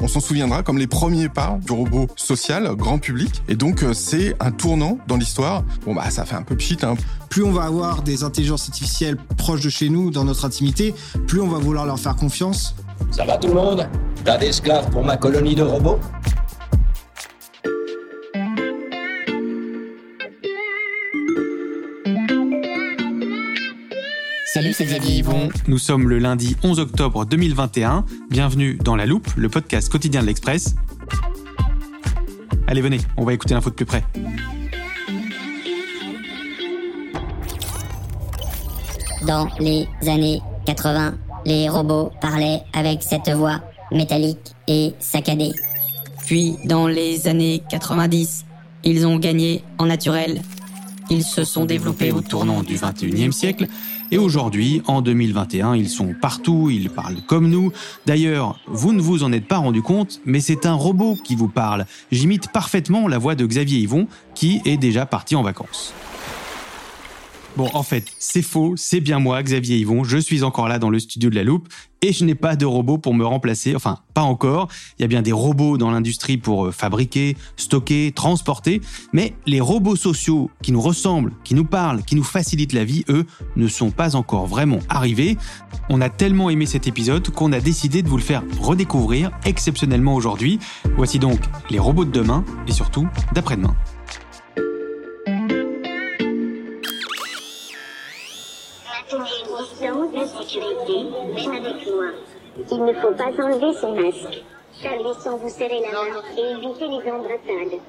on s'en souviendra comme les premiers pas du robot social, grand public. Et donc, euh, c'est un tournant dans l'histoire. Bon, bah, ça fait un peu pchit, hein. Plus on va avoir des intelligences artificielles proches de chez nous, dans notre intimité, plus on va vouloir leur faire confiance. Ça va tout le monde? T'as d'esclaves pour ma colonie de robots? C'est Xavier Yvon. Nous sommes le lundi 11 octobre 2021. Bienvenue dans La Loupe, le podcast quotidien de l'Express. Allez, venez, on va écouter l'info de plus près. Dans les années 80, les robots parlaient avec cette voix métallique et saccadée. Puis, dans les années 90, ils ont gagné en naturel. Ils se sont développés au tournant du 21e siècle et aujourd'hui, en 2021, ils sont partout, ils parlent comme nous. D'ailleurs, vous ne vous en êtes pas rendu compte, mais c'est un robot qui vous parle. J'imite parfaitement la voix de Xavier Yvon, qui est déjà parti en vacances. Bon, en fait, c'est faux, c'est bien moi, Xavier Yvon, je suis encore là dans le studio de la loupe, et je n'ai pas de robot pour me remplacer, enfin, pas encore. Il y a bien des robots dans l'industrie pour euh, fabriquer, stocker, transporter, mais les robots sociaux qui nous ressemblent, qui nous parlent, qui nous facilitent la vie, eux, ne sont pas encore vraiment arrivés. On a tellement aimé cet épisode qu'on a décidé de vous le faire redécouvrir exceptionnellement aujourd'hui. Voici donc les robots de demain, et surtout d'après-demain. De sécurité, même avec moi. Il ne faut pas enlever son masque. Saluez sans vous serrer la main et évitez les embrassades.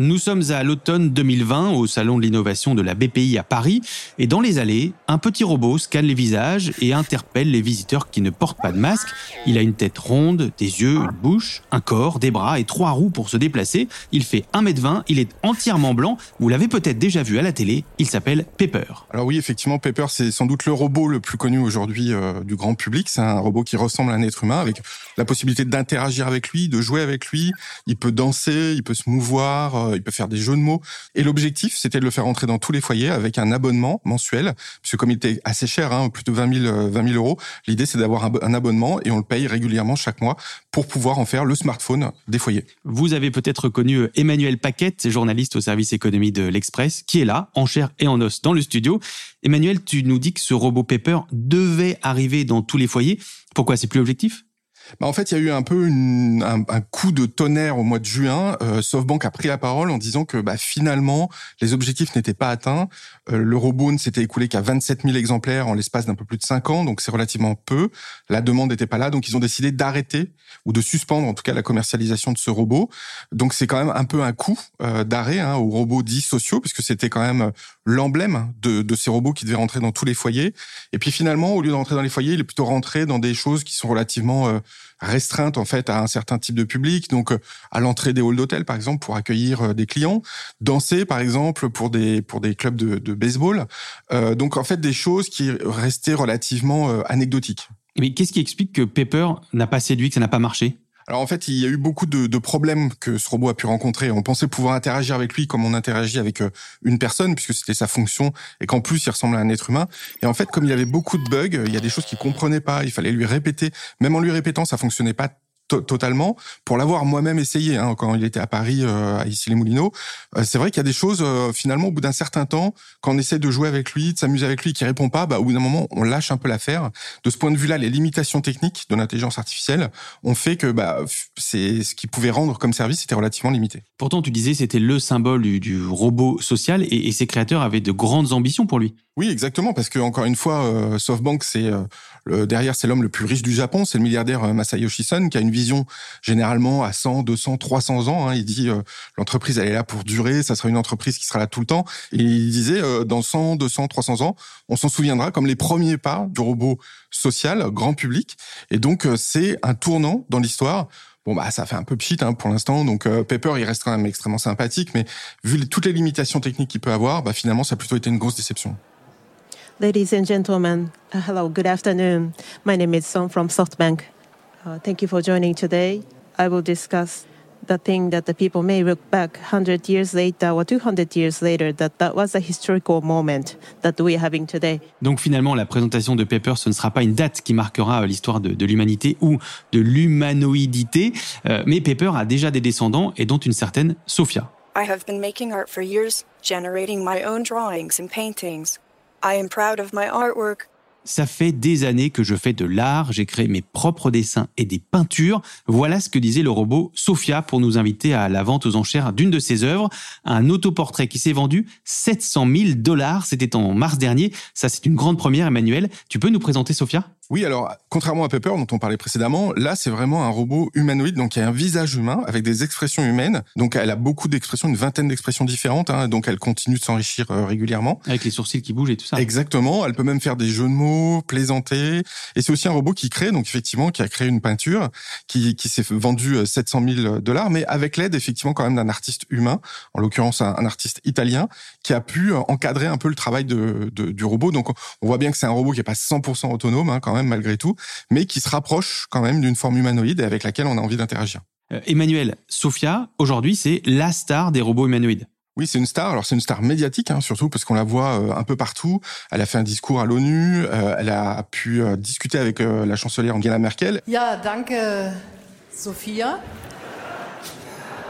Nous sommes à l'automne 2020 au Salon de l'innovation de la BPI à Paris et dans les allées, un petit robot scanne les visages et interpelle les visiteurs qui ne portent pas de masque. Il a une tête ronde, des yeux, une bouche, un corps, des bras et trois roues pour se déplacer. Il fait 1m20, il est entièrement blanc. Vous l'avez peut-être déjà vu à la télé, il s'appelle Pepper. Alors oui, effectivement, Pepper, c'est sans doute le robot le plus connu aujourd'hui euh, du grand public. C'est un robot qui ressemble à un être humain avec la possibilité d'interagir avec lui, de jouer avec lui. Il peut danser, il peut se mouvoir euh, il peut faire des jeux de mots. Et l'objectif, c'était de le faire entrer dans tous les foyers avec un abonnement mensuel, puisque comme il était assez cher, hein, plus de 20 000, 20 000 euros, l'idée c'est d'avoir un, abonnement et on le paye régulièrement chaque mois pour pouvoir en faire le smartphone des foyers. Vous avez peut-être connu euh, Emmanuel Paquette, journaliste au service économie de l'Express, qui est là, en chair et en os, dans le studio. Emmanuel, tu nous dis que ce robot Pepper devait arriver dans tous les foyers. Pourquoi? C'est plus objectif bah en fait, il y a eu un peu une, un, un, coup de tonnerre au mois de juin. Euh, SoftBank a pris la parole en disant que bah, finalement, les objectifs n'étaient pas atteints. Euh, le robot ne s'était écoulé qu'à 27 000 exemplaires en l'espace d'un peu plus de 5 ans, donc c'est relativement peu. La demande n'était pas là, donc ils ont décidé d'arrêter ou de suspendre en tout cas la commercialisation de ce robot. Donc c'est quand même un peu un coup euh, d'arrêt hein, aux robots dits sociaux, puisque c'était quand même l'emblème de, de ces robots qui devaient rentrer dans tous les foyers. Et puis finalement, au lieu d'entrer dans les foyers, il est plutôt rentré dans des choses qui sont relativement euh, restreinte en fait à un certain type de public, donc euh, à l'entrée des halls d'hôtel par exemple pour accueillir euh, des clients, danser par exemple pour des pour des clubs de, de baseball, euh, donc en fait des choses qui restaient relativement euh, anecdotiques. Mais qu'est-ce qui explique que Pepper n'a pas séduit, que ça n'a pas marché? Alors en fait, il y a eu beaucoup de, de, problèmes que ce robot a pu rencontrer. On pensait pouvoir interagir avec lui comme on interagit avec euh, une personne, puisque c'était sa fonction, et qu'en plus il ressemble à un être humain. Et en fait, comme il y avait beaucoup de bugs, il y a des choses qu'il comprenait pas. Il fallait lui répéter. Même en lui répétant, ça fonctionnait pas totalement. Pour l'avoir moi-même essayé hein, quand il était à Paris, euh, à Issy-les-Moulineaux, euh, c'est vrai qu'il y a des choses euh, finalement au bout d'un certain temps, quand on essaie de jouer avec lui, de s'amuser avec lui, qui répond pas, bah, au bout d'un moment on lâche un peu l'affaire. De ce point de vue-là, les limitations techniques de l'intelligence artificielle ont fait que bah, c'est ce qu'il pouvait rendre comme service était relativement limité. Pourtant, tu disais c'était le symbole du, du robot social et, et ses créateurs avaient de grandes ambitions pour lui. Oui, exactement, parce que encore une fois, euh, SoftBank, c'est derrière, c'est l'homme le plus riche du Japon, c'est le milliardaire Masayoshi Son, qui a une généralement à 100, 200, 300 ans. Hein. Il dit euh, l'entreprise, elle est là pour durer, ça sera une entreprise qui sera là tout le temps. Et il disait, euh, dans 100, 200, 300 ans, on s'en souviendra comme les premiers pas du robot social, grand public. Et donc, euh, c'est un tournant dans l'histoire. Bon bah ça fait un peu pchit hein, pour l'instant, donc Pepper il reste quand même extrêmement sympathique, mais vu toutes les limitations techniques qu'il peut avoir, bah finalement ça a plutôt été une grosse déception. Ladies and gentlemen, uh, hello, good afternoon. My name is Song from SoftBank. Uh, thank you for joining today. I will discuss the thing that the people may look back 100 years later or 200 years later that that was a historical moment that we are having today. Donc finalement, la présentation de Pepper, ce ne sera pas une date qui marquera euh, l'histoire de, de l'humanité ou de l'humanoïdité, euh, mais Pepper a déjà des descendants et dont une certaine Sophia. I have been making art for years, generating my own drawings and paintings. I am proud of my artwork. Ça fait des années que je fais de l'art, j'ai créé mes propres dessins et des peintures. Voilà ce que disait le robot Sophia pour nous inviter à la vente aux enchères d'une de ses œuvres, un autoportrait qui s'est vendu 700 000 dollars. C'était en mars dernier. Ça, c'est une grande première, Emmanuel. Tu peux nous présenter Sophia? Oui, alors, contrairement à Pepper, dont on parlait précédemment, là, c'est vraiment un robot humanoïde, donc il y a un visage humain avec des expressions humaines. Donc, elle a beaucoup d'expressions, une vingtaine d'expressions différentes, hein, donc elle continue de s'enrichir euh, régulièrement. Avec les sourcils qui bougent et tout ça. Exactement, elle peut même faire des jeux de mots, plaisanter. Et c'est aussi un robot qui crée, donc effectivement, qui a créé une peinture qui, qui s'est vendue 700 000 dollars, mais avec l'aide, effectivement, quand même d'un artiste humain, en l'occurrence un, un, artiste italien, qui a pu euh, encadrer un peu le travail de, de, du robot. Donc, on voit bien que c'est un robot qui est pas 100% autonome, hein, quand même, malgré tout, mais qui se rapproche quand même d'une forme humanoïde et avec laquelle on a envie d'interagir. Euh, Emmanuel, Sophia, aujourd'hui, c'est la star des robots humanoïdes. Oui, c'est une star. Alors c'est une star médiatique, hein, surtout parce qu'on la voit euh, un peu partout. Elle a fait un discours à l'ONU. Euh, elle a pu euh, discuter avec euh, la chancelière Angela Merkel. Ja, danke, Sophia.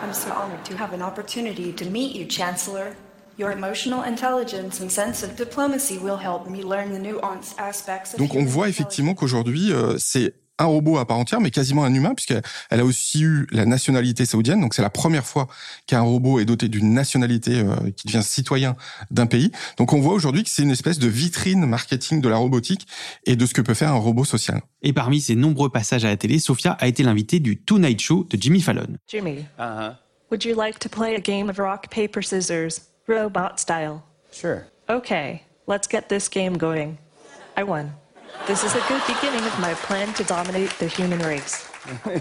I'm so honored to have an opportunity to meet you, Chancellor. Your emotional intelligence and sense of diplomacy will help me learn the nuanced aspects of Donc on voit effectivement qu'aujourd'hui, euh, c'est un robot à part entière, mais quasiment un humain, puisqu'elle a aussi eu la nationalité saoudienne. Donc c'est la première fois qu'un robot est doté d'une nationalité euh, qui devient citoyen d'un pays. Donc on voit aujourd'hui que c'est une espèce de vitrine marketing de la robotique et de ce que peut faire un robot social. Et parmi ses nombreux passages à la télé, Sophia a été l'invitée du Tonight Show de Jimmy Fallon. Jimmy, uh-huh. would you like to play a game of rock, paper, scissors, robot style? Sure. Okay, let's get this game going. I won. This is a good beginning of my plan to dominate the human race.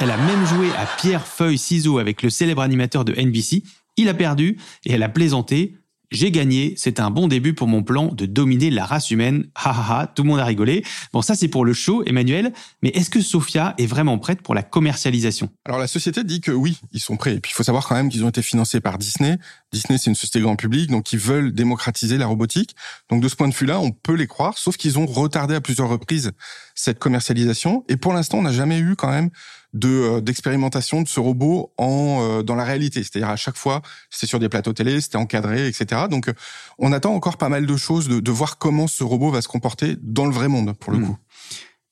Elle a même joué à pierre, feuille, ciseaux avec le célèbre animateur de NBC. Il a perdu et elle a plaisanté. J'ai gagné, c'est un bon début pour mon plan de dominer la race humaine. Ha ha ha, tout le monde a rigolé. Bon, ça c'est pour le show, Emmanuel. Mais est-ce que Sophia est vraiment prête pour la commercialisation? Alors la société dit que oui, ils sont prêts. Et puis il faut savoir quand même qu'ils ont été financés par Disney. Disney c'est une société grand public, donc ils veulent démocratiser la robotique. Donc de ce point de vue-là, on peut les croire, sauf qu'ils ont retardé à plusieurs reprises cette commercialisation. Et pour l'instant, on n'a jamais eu quand même de euh, d'expérimentation de ce robot en euh, dans la réalité. C'est-à-dire à chaque fois, c'était sur des plateaux télé, c'était encadré, etc. Donc, euh, on attend encore pas mal de choses de, de, voir comment ce robot va se comporter dans le vrai monde, pour le mmh. coup.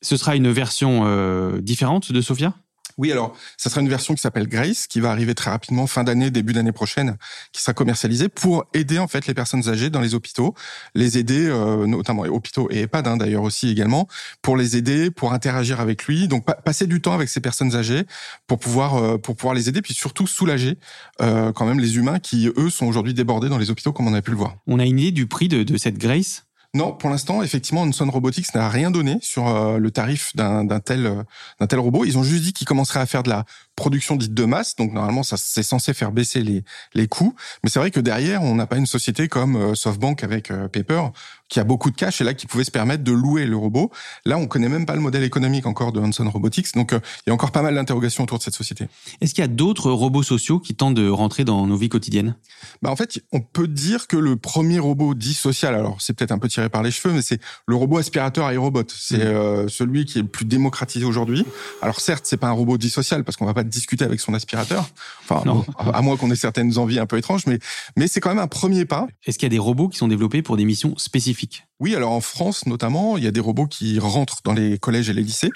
Ce sera une version euh, différente de Sophia? Oui, alors, ça sera une version qui s'appelle Grace, qui va arriver très rapidement, fin d'année, début d'année prochaine, qui sera commercialisée pour aider en fait les personnes âgées dans les hôpitaux, les aider, euh, notamment hôpitaux et EHPAD hein, d'ailleurs aussi également, pour les aider, pour interagir avec lui, donc pa passer du temps avec ces personnes âgées pour pouvoir euh, pour pouvoir les aider, puis surtout soulager euh, quand même les humains qui eux sont aujourd'hui débordés dans les hôpitaux comme on a pu le voir. On a une idée du prix de cette Grace? Non, pour l'instant, effectivement, Onson Robotics n'a rien donné sur euh, le tarif d'un tel euh, d'un tel robot. Ils ont juste dit qu'ils commenceraient à faire de la production dite de masse. Donc normalement, ça c'est censé faire baisser les les coûts. Mais c'est vrai que derrière, on n'a pas une société comme euh, SoftBank avec Paper qui a beaucoup de cash et là qui pouvait se permettre de louer le robot. Là, on connaît même pas le modèle économique encore de Hanson Robotics. Donc euh, il y a encore pas mal d'interrogations autour de cette société. Est-ce qu'il y a d'autres robots sociaux qui tentent de rentrer dans nos vies quotidiennes? Bah en fait, on peut dire que le premier robot dit social, alors c'est peut-être un peu tiré par les cheveux, mais c'est le robot aspirateur iRobot. C'est mmh. euh, celui qui est le plus démocratisé aujourd'hui. Alors certes, c'est pas un robot dit social parce qu'on va pas discuter avec son aspirateur. Enfin, non. à moins qu'on ait certaines envies un peu étranges, mais mais c'est quand même un premier pas. Est-ce qu'il y a des robots qui sont développés pour des missions spécifiques? Oui, alors en France notamment, il y a des robots qui rentrent dans les collèges et les lycées.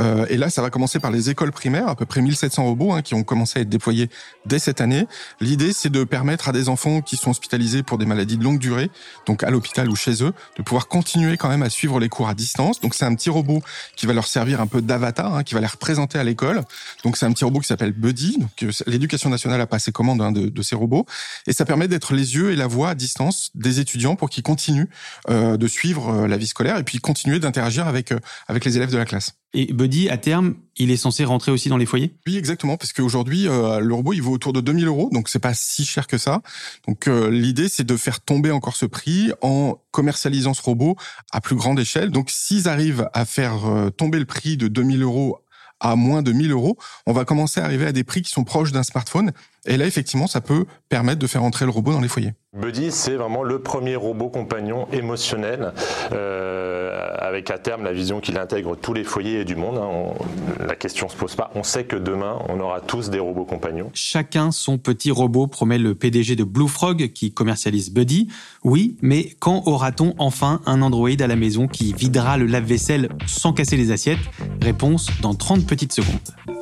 Euh, et là, ça va commencer par les écoles primaires, à peu près 1700 robots hein, qui ont commencé à être déployés dès cette année. L'idée, c'est de permettre à des enfants qui sont hospitalisés pour des maladies de longue durée, donc à l'hôpital ou chez eux, de pouvoir continuer quand même à suivre les cours à distance. Donc c'est un petit robot qui va leur servir un peu d'avatar, hein, qui va les représenter à l'école. Donc c'est un petit robot qui s'appelle Buddy. Donc euh, l'éducation nationale a passé commande hein, de, de, ces robots, et ça permet d'être les yeux et la voix à distance des étudiants pour qu'ils continuent euh, de suivre euh, la vie scolaire et puis continuer d'interagir avec euh, avec les élèves de la classe. Et Buddy, à terme, il est censé rentrer aussi dans les foyers? Oui, exactement, parce qu'aujourd'hui, euh, le robot, il vaut autour de 2000 euros, donc c'est pas si cher que ça. Donc euh, l'idée, c'est de faire tomber encore ce prix en commercialisant ce robot à plus grande échelle. Donc s'ils arrivent à faire euh, tomber le prix de 2000 euros à moins de 1000 euros, on va commencer à arriver à des prix qui sont proches d'un smartphone. Et là, effectivement, ça peut permettre de faire entrer le robot dans les foyers. Buddy, c'est vraiment le premier robot compagnon émotionnel, euh, avec à terme la vision qu'il intègre tous les foyers du monde. Hein. On, la question se pose pas. On sait que demain, on aura tous des robots compagnons. Chacun son petit robot, promet le PDG de Blue Frog qui commercialise Buddy. Oui, mais quand aura-t-on enfin un Android à la maison qui videra le lave-vaisselle sans casser les assiettes? Réponse dans 30 petites secondes.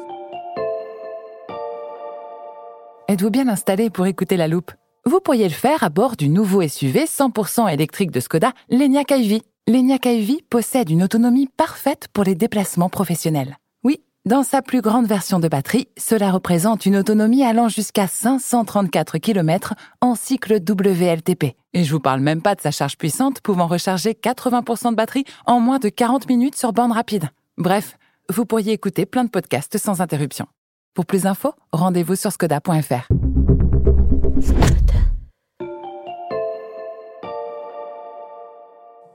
Êtes-vous bien installé pour écouter la loupe? Vous pourriez le faire à bord du nouveau SUV 100% électrique de Skoda, l'Enyaq iV. L'Enyaq iV possède une autonomie parfaite pour les déplacements professionnels. Oui, dans sa plus grande version de batterie, cela représente une autonomie allant jusqu'à 534 km en cycle WLTP. Et je vous parle même pas de sa charge puissante pouvant recharger 80% de batterie en moins de 40 minutes sur bande rapide. Bref, vous pourriez écouter plein de podcasts sans interruption. Pour plus d'infos, rendez-vous sur skoda.fr.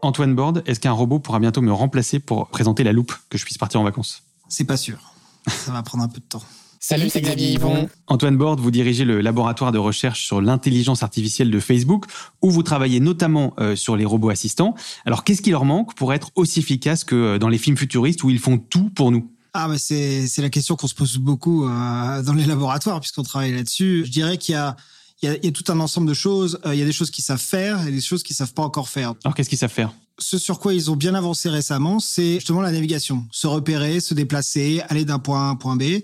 Antoine Borde, est-ce qu'un robot pourra bientôt me remplacer pour présenter la loupe, que je puisse partir en vacances? C'est pas sûr. Ça va prendre un peu de temps. Salut, c'est Xavier Yvon. Antoine Borde, vous dirigez le laboratoire de recherche sur l'intelligence artificielle de Facebook, où vous travaillez notamment euh, sur les robots assistants. Alors, qu'est-ce qui leur manque pour être aussi efficaces que euh, dans les films futuristes où ils font tout pour nous? Ah bah c'est c'est la question qu'on se pose beaucoup euh, dans les laboratoires puisqu'on travaille là-dessus. Je dirais qu'il y a il y, a, il y a tout un ensemble de choses. Euh, il y a des choses qu'ils savent faire et des choses qu'ils savent pas encore faire. Alors qu'est-ce qu'ils savent faire? Ce sur quoi ils ont bien avancé récemment, c'est justement la navigation, se repérer, se déplacer, aller d'un point A à un point B.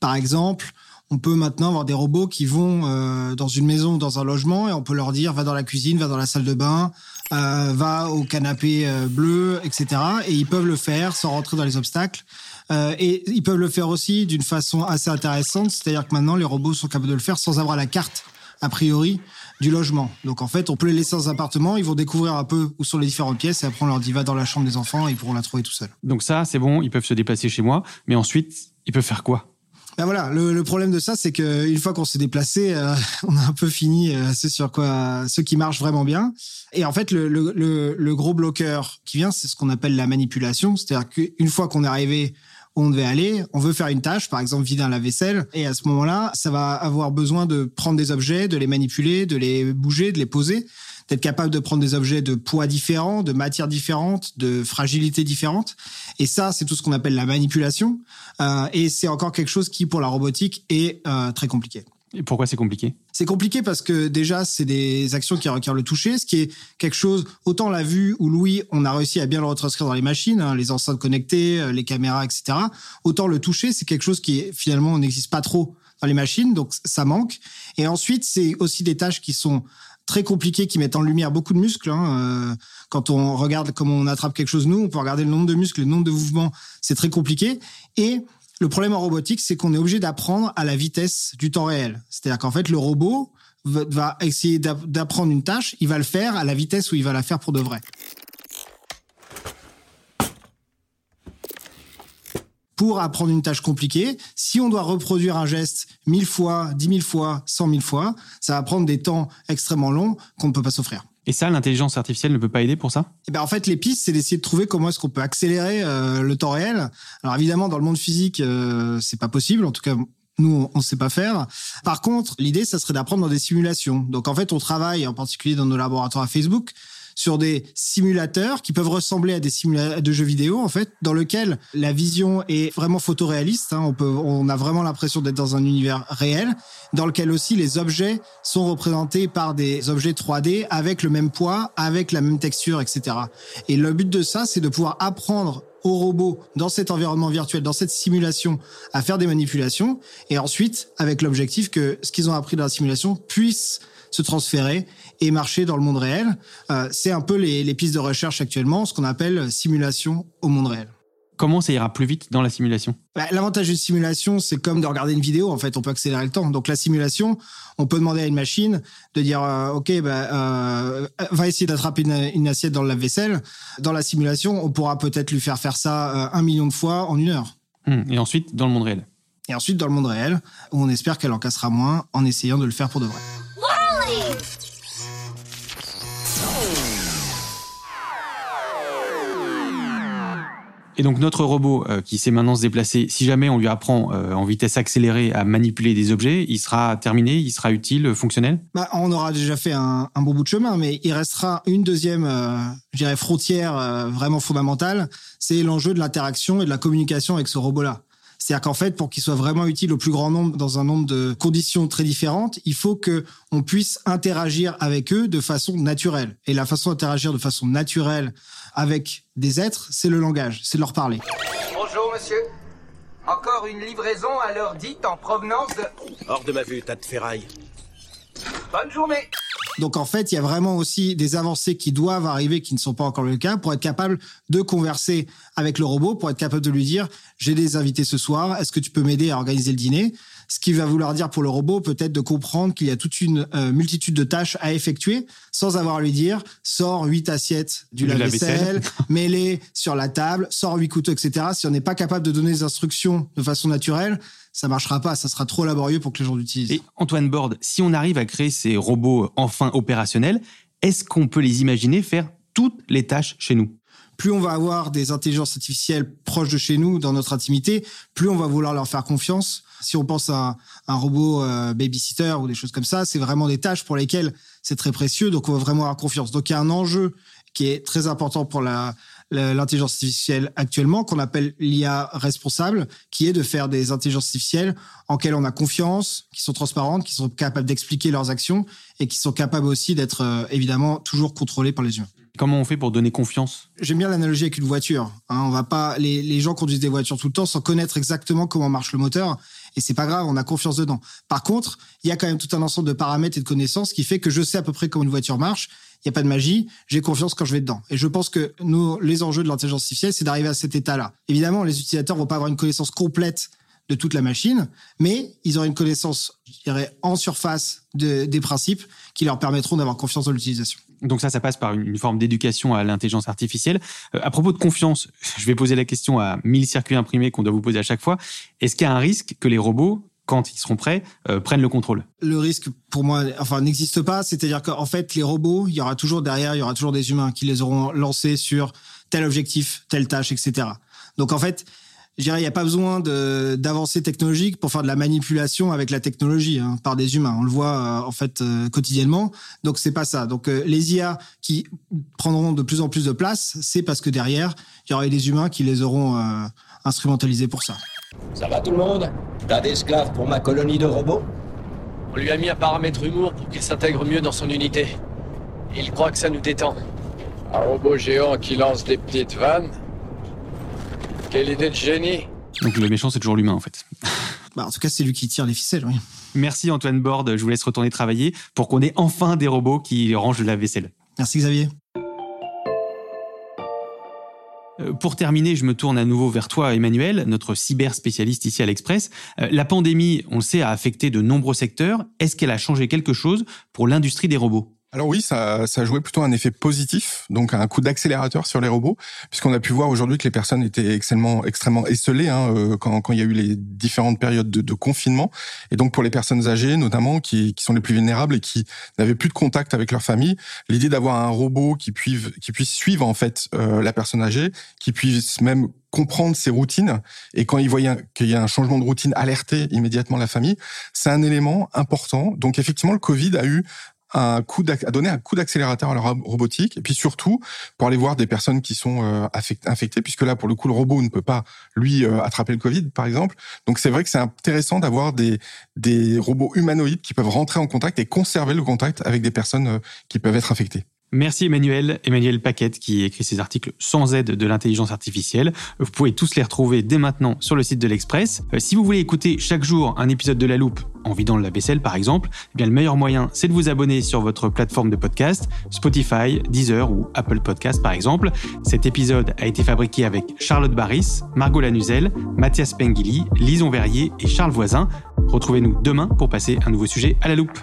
Par exemple, on peut maintenant avoir des robots qui vont euh, dans une maison ou dans un logement et on peut leur dire va dans la cuisine, va dans la salle de bain, euh, va au canapé euh, bleu, etc. Et ils peuvent le faire sans rentrer dans les obstacles. Euh, et ils peuvent le faire aussi d'une façon assez intéressante, c'est-à-dire que maintenant les robots sont capables de le faire sans avoir la carte a priori du logement. Donc en fait, on peut les laisser dans un appartement, ils vont découvrir un peu où sont les différentes pièces et après on leur dit va dans la chambre des enfants et ils pourront la trouver tout seuls. Donc ça, c'est bon, ils peuvent se déplacer chez moi, mais ensuite, ils peuvent faire quoi? Ben voilà, le, le, problème de ça, c'est que une fois qu'on s'est déplacé, euh, on a un peu fini euh, ce sur quoi, ce qui marche vraiment bien. Et en fait, le, le, le gros bloqueur qui vient, c'est ce qu'on appelle la manipulation. C'est-à-dire qu'une fois qu'on est arrivé où on devait aller, on veut faire une tâche, par exemple vider un lave-vaisselle, et à ce moment-là, ça va avoir besoin de prendre des objets, de les manipuler, de les bouger, de les poser d'être capable de prendre des objets de poids différents, de matières différentes, de fragilité différentes. Et ça, c'est tout ce qu'on appelle la manipulation. Euh, et c'est encore quelque chose qui, pour la robotique, est euh, très compliqué. Et pourquoi c'est compliqué C'est compliqué parce que déjà, c'est des actions qui requièrent le toucher, ce qui est quelque chose, autant la vue ou l'ouïe, on a réussi à bien le retranscrire dans les machines, hein, les enceintes connectées, euh, les caméras, etc. Autant le toucher, c'est quelque chose qui finalement n'existe pas trop dans les machines, donc ça manque. Et ensuite, c'est aussi des tâches qui sont très compliquées qui mettent en lumière beaucoup de muscles. Hein. Euh, quand on regarde comment on attrape quelque chose, nous, on peut regarder le nombre de muscles, le nombre de mouvements, c'est très compliqué. Et le problème en robotique, c'est qu'on est obligé d'apprendre à la vitesse du temps réel. C'est-à-dire qu'en fait, le robot va essayer d'apprendre une tâche, il va le faire à la vitesse où il va la faire pour de vrai. pour apprendre une tâche compliquée. Si on doit reproduire un geste mille fois, dix mille fois, cent mille fois, ça va prendre des temps extrêmement longs qu'on ne peut pas s'offrir. Et ça, l'intelligence artificielle ne peut pas aider pour ça? Eh ben en fait, les pistes, c'est d'essayer de trouver comment est-ce qu'on peut accélérer euh, le temps réel. Alors évidemment, dans le monde physique, euh, c'est pas possible. En tout cas, nous, on ne sait pas faire. Par contre, l'idée, ça serait d'apprendre dans des simulations. Donc en fait, on travaille en particulier dans nos laboratoires à Facebook sur des simulateurs qui peuvent ressembler à des simulateurs de jeux vidéo en fait, dans lequel la vision est vraiment photoréaliste. Hein. On peut, on a vraiment l'impression d'être dans un univers réel, dans lequel aussi les objets sont représentés par des objets 3D avec le même poids, avec la même texture, etc. Et le but de ça, c'est de pouvoir apprendre aux robots dans cet environnement virtuel, dans cette simulation, à faire des manipulations, et ensuite avec l'objectif que ce qu'ils ont appris dans la simulation puisse se transférer et marcher dans le monde réel. Euh, c'est un peu les, les pistes de recherche actuellement, ce qu'on appelle simulation au monde réel. Comment ça ira plus vite dans la simulation? Bah, L'avantage d'une simulation, c'est comme de regarder une vidéo. En fait, on peut accélérer le temps. Donc la simulation, on peut demander à une machine de dire, euh, ok, bah, euh, va essayer d'attraper une, une, assiette dans le lave-vaisselle. Dans la simulation, on pourra peut-être lui faire faire ça euh, un million de fois en une heure. Hum, et ensuite, dans le monde réel? Et ensuite, dans le monde réel, où on espère qu'elle en cassera moins en essayant de le faire pour de vrai. Et donc notre robot euh, qui sait maintenant se déplacer, si jamais on lui apprend euh, en vitesse accélérée à manipuler des objets, il sera terminé, il sera utile, fonctionnel? Bah, On aura déjà fait un, bon bout de chemin, mais il restera une deuxième, euh, je dirais, frontière euh, vraiment fondamentale, c'est l'enjeu de l'interaction et de la communication avec ce robot-là. C'est-à-dire qu'en fait, pour qu'il soit vraiment utile au plus grand nombre dans un nombre de conditions très différentes, il faut que on puisse interagir avec eux de façon naturelle. Et la façon d'interagir de façon naturelle avec des êtres, c'est le langage, c'est de leur parler. Bonjour, monsieur. Encore une livraison à l'heure dite en provenance de... Hors de ma vue, tas de ferraille. Bonne journée. Donc en fait, il y a vraiment aussi des avancées qui doivent arriver, qui ne sont pas encore le cas, pour être capable de converser avec le robot, pour être capable de lui dire j'ai des invités ce soir, est-ce que tu peux m'aider à organiser le dîner? Ce qui va vouloir dire pour le robot peut-être de comprendre qu'il y a toute une euh, multitude de tâches à effectuer sans avoir à lui dire sors huit assiettes du, du lave-vaisselle, mets-les sur la table, sors huit couteaux, etc. Si on n'est pas capable de donner des instructions de façon naturelle, ça marchera pas, ça sera trop laborieux pour que les gens l'utilisent. Et Antoine Borde, si on arrive à créer ces robots enfin opérationnels, est-ce qu'on peut les imaginer faire toutes les tâches chez nous? Plus on va avoir des intelligences artificielles proches de chez nous, dans notre intimité, plus on va vouloir leur faire confiance. Si on pense à un, robot euh, babysitter ou des choses comme ça, c'est vraiment des tâches pour lesquelles c'est très précieux, donc on va vraiment avoir confiance. Donc il y a un enjeu qui est très important pour la, l'intelligence artificielle actuellement, qu'on appelle l'IA responsable, qui est de faire des intelligences artificielles en quelles on a confiance, qui sont transparentes, qui sont capables d'expliquer leurs actions et qui sont capables aussi d'être euh, évidemment toujours contrôlées par les humains. Comment on fait pour donner confiance? J'aime bien l'analogie avec une voiture. Hein, on va pas, les, les gens conduisent des voitures tout le temps sans connaître exactement comment marche le moteur. Et c'est pas grave, on a confiance dedans. Par contre, il y a quand même tout un ensemble de paramètres et de connaissances qui fait que je sais à peu près comment une voiture marche. Il n'y a pas de magie. J'ai confiance quand je vais dedans. Et je pense que nous, les enjeux de l'intelligence artificielle, c'est d'arriver à cet état-là. Évidemment, les utilisateurs vont pas avoir une connaissance complète de toute la machine, mais ils auront une connaissance, je dirais, en surface de, des principes qui leur permettront d'avoir confiance dans l'utilisation. Donc ça, ça passe par une forme d'éducation à l'intelligence artificielle. Euh, à propos de confiance, je vais poser la question à 1000 circuits imprimés qu'on doit vous poser à chaque fois. Est-ce qu'il y a un risque que les robots quand ils seront prêts, euh, prennent le contrôle. Le risque, pour moi, enfin, n'existe pas. C'est-à-dire qu'en fait, les robots, il y aura toujours derrière, il y aura toujours des humains qui les auront lancés sur tel objectif, telle tâche, etc. Donc, en fait, je dirais, il n'y a pas besoin d'avancées technologiques pour faire de la manipulation avec la technologie hein, par des humains. On le voit euh, en fait euh, quotidiennement. Donc c'est pas ça. Donc euh, les IA qui prendront de plus en plus de place, c'est parce que derrière, il y aura des humains qui les auront instrumentalisés pour ça. Ça va tout le monde T'as d'esclaves pour ma colonie de robots On lui a mis un paramètre humour pour qu'il s'intègre mieux dans son unité. Il croit que ça nous détend. Un robot géant qui lance des petites vannes quelle idée de génie Donc le méchant, c'est toujours l'humain, en fait. Bah, en tout cas, c'est lui qui tire les ficelles, oui. Merci Antoine Borde, je vous laisse retourner travailler pour qu'on ait enfin des robots qui rangent la vaisselle. Merci Xavier. Pour terminer, je me tourne à nouveau vers toi, Emmanuel, notre cyber spécialiste ici à l'Express. Euh, la pandémie, on le sait, a affecté de nombreux secteurs. Est-ce qu'elle a changé quelque chose pour l'industrie des robots? Alors oui, ça, ça joué plutôt un effet positif, donc un coup d'accélérateur sur les robots, puisqu'on a pu voir aujourd'hui que les personnes étaient extrêmement, extrêmement esselées hein, euh, quand, quand il y a eu les différentes périodes de, de, confinement. Et donc pour les personnes âgées, notamment, qui, qui sont les plus vulnérables et qui n'avaient plus de contact avec leur famille, l'idée d'avoir un robot qui puisse, qui puisse suivre en fait euh, la personne âgée, qui puisse même comprendre ses routines et quand il voyait qu'il y a un changement de routine, alerter immédiatement la famille, c'est un élément important. Donc effectivement, le Covid a eu un coup à donner un coup d'accélérateur à la robotique. Et puis surtout pour aller voir des personnes qui sont euh, infectées puisque là pour le coup le robot ne peut pas lui euh, attraper le Covid par exemple. Donc c'est vrai que c'est intéressant d'avoir des des robots humanoïdes qui peuvent rentrer en contact et conserver le contact avec des personnes euh, qui peuvent être infectées Merci Emmanuel, Emmanuel Paquette qui écrit ces articles sans aide de l'intelligence artificielle. Vous pouvez tous les retrouver dès maintenant sur le site de l'Express. Euh, si vous voulez écouter chaque jour un épisode de La Loupe en vidant la vaisselle par exemple, eh bien le meilleur moyen c'est de vous abonner sur votre plateforme de podcast, Spotify, Deezer ou Apple Podcast par exemple. Cet épisode a été fabriqué avec Charlotte Barris, Margot Lanuzel, Mathias Pengili, Lison Verrier et Charles Voisin. Retrouvez-nous demain pour passer un nouveau sujet à la loupe.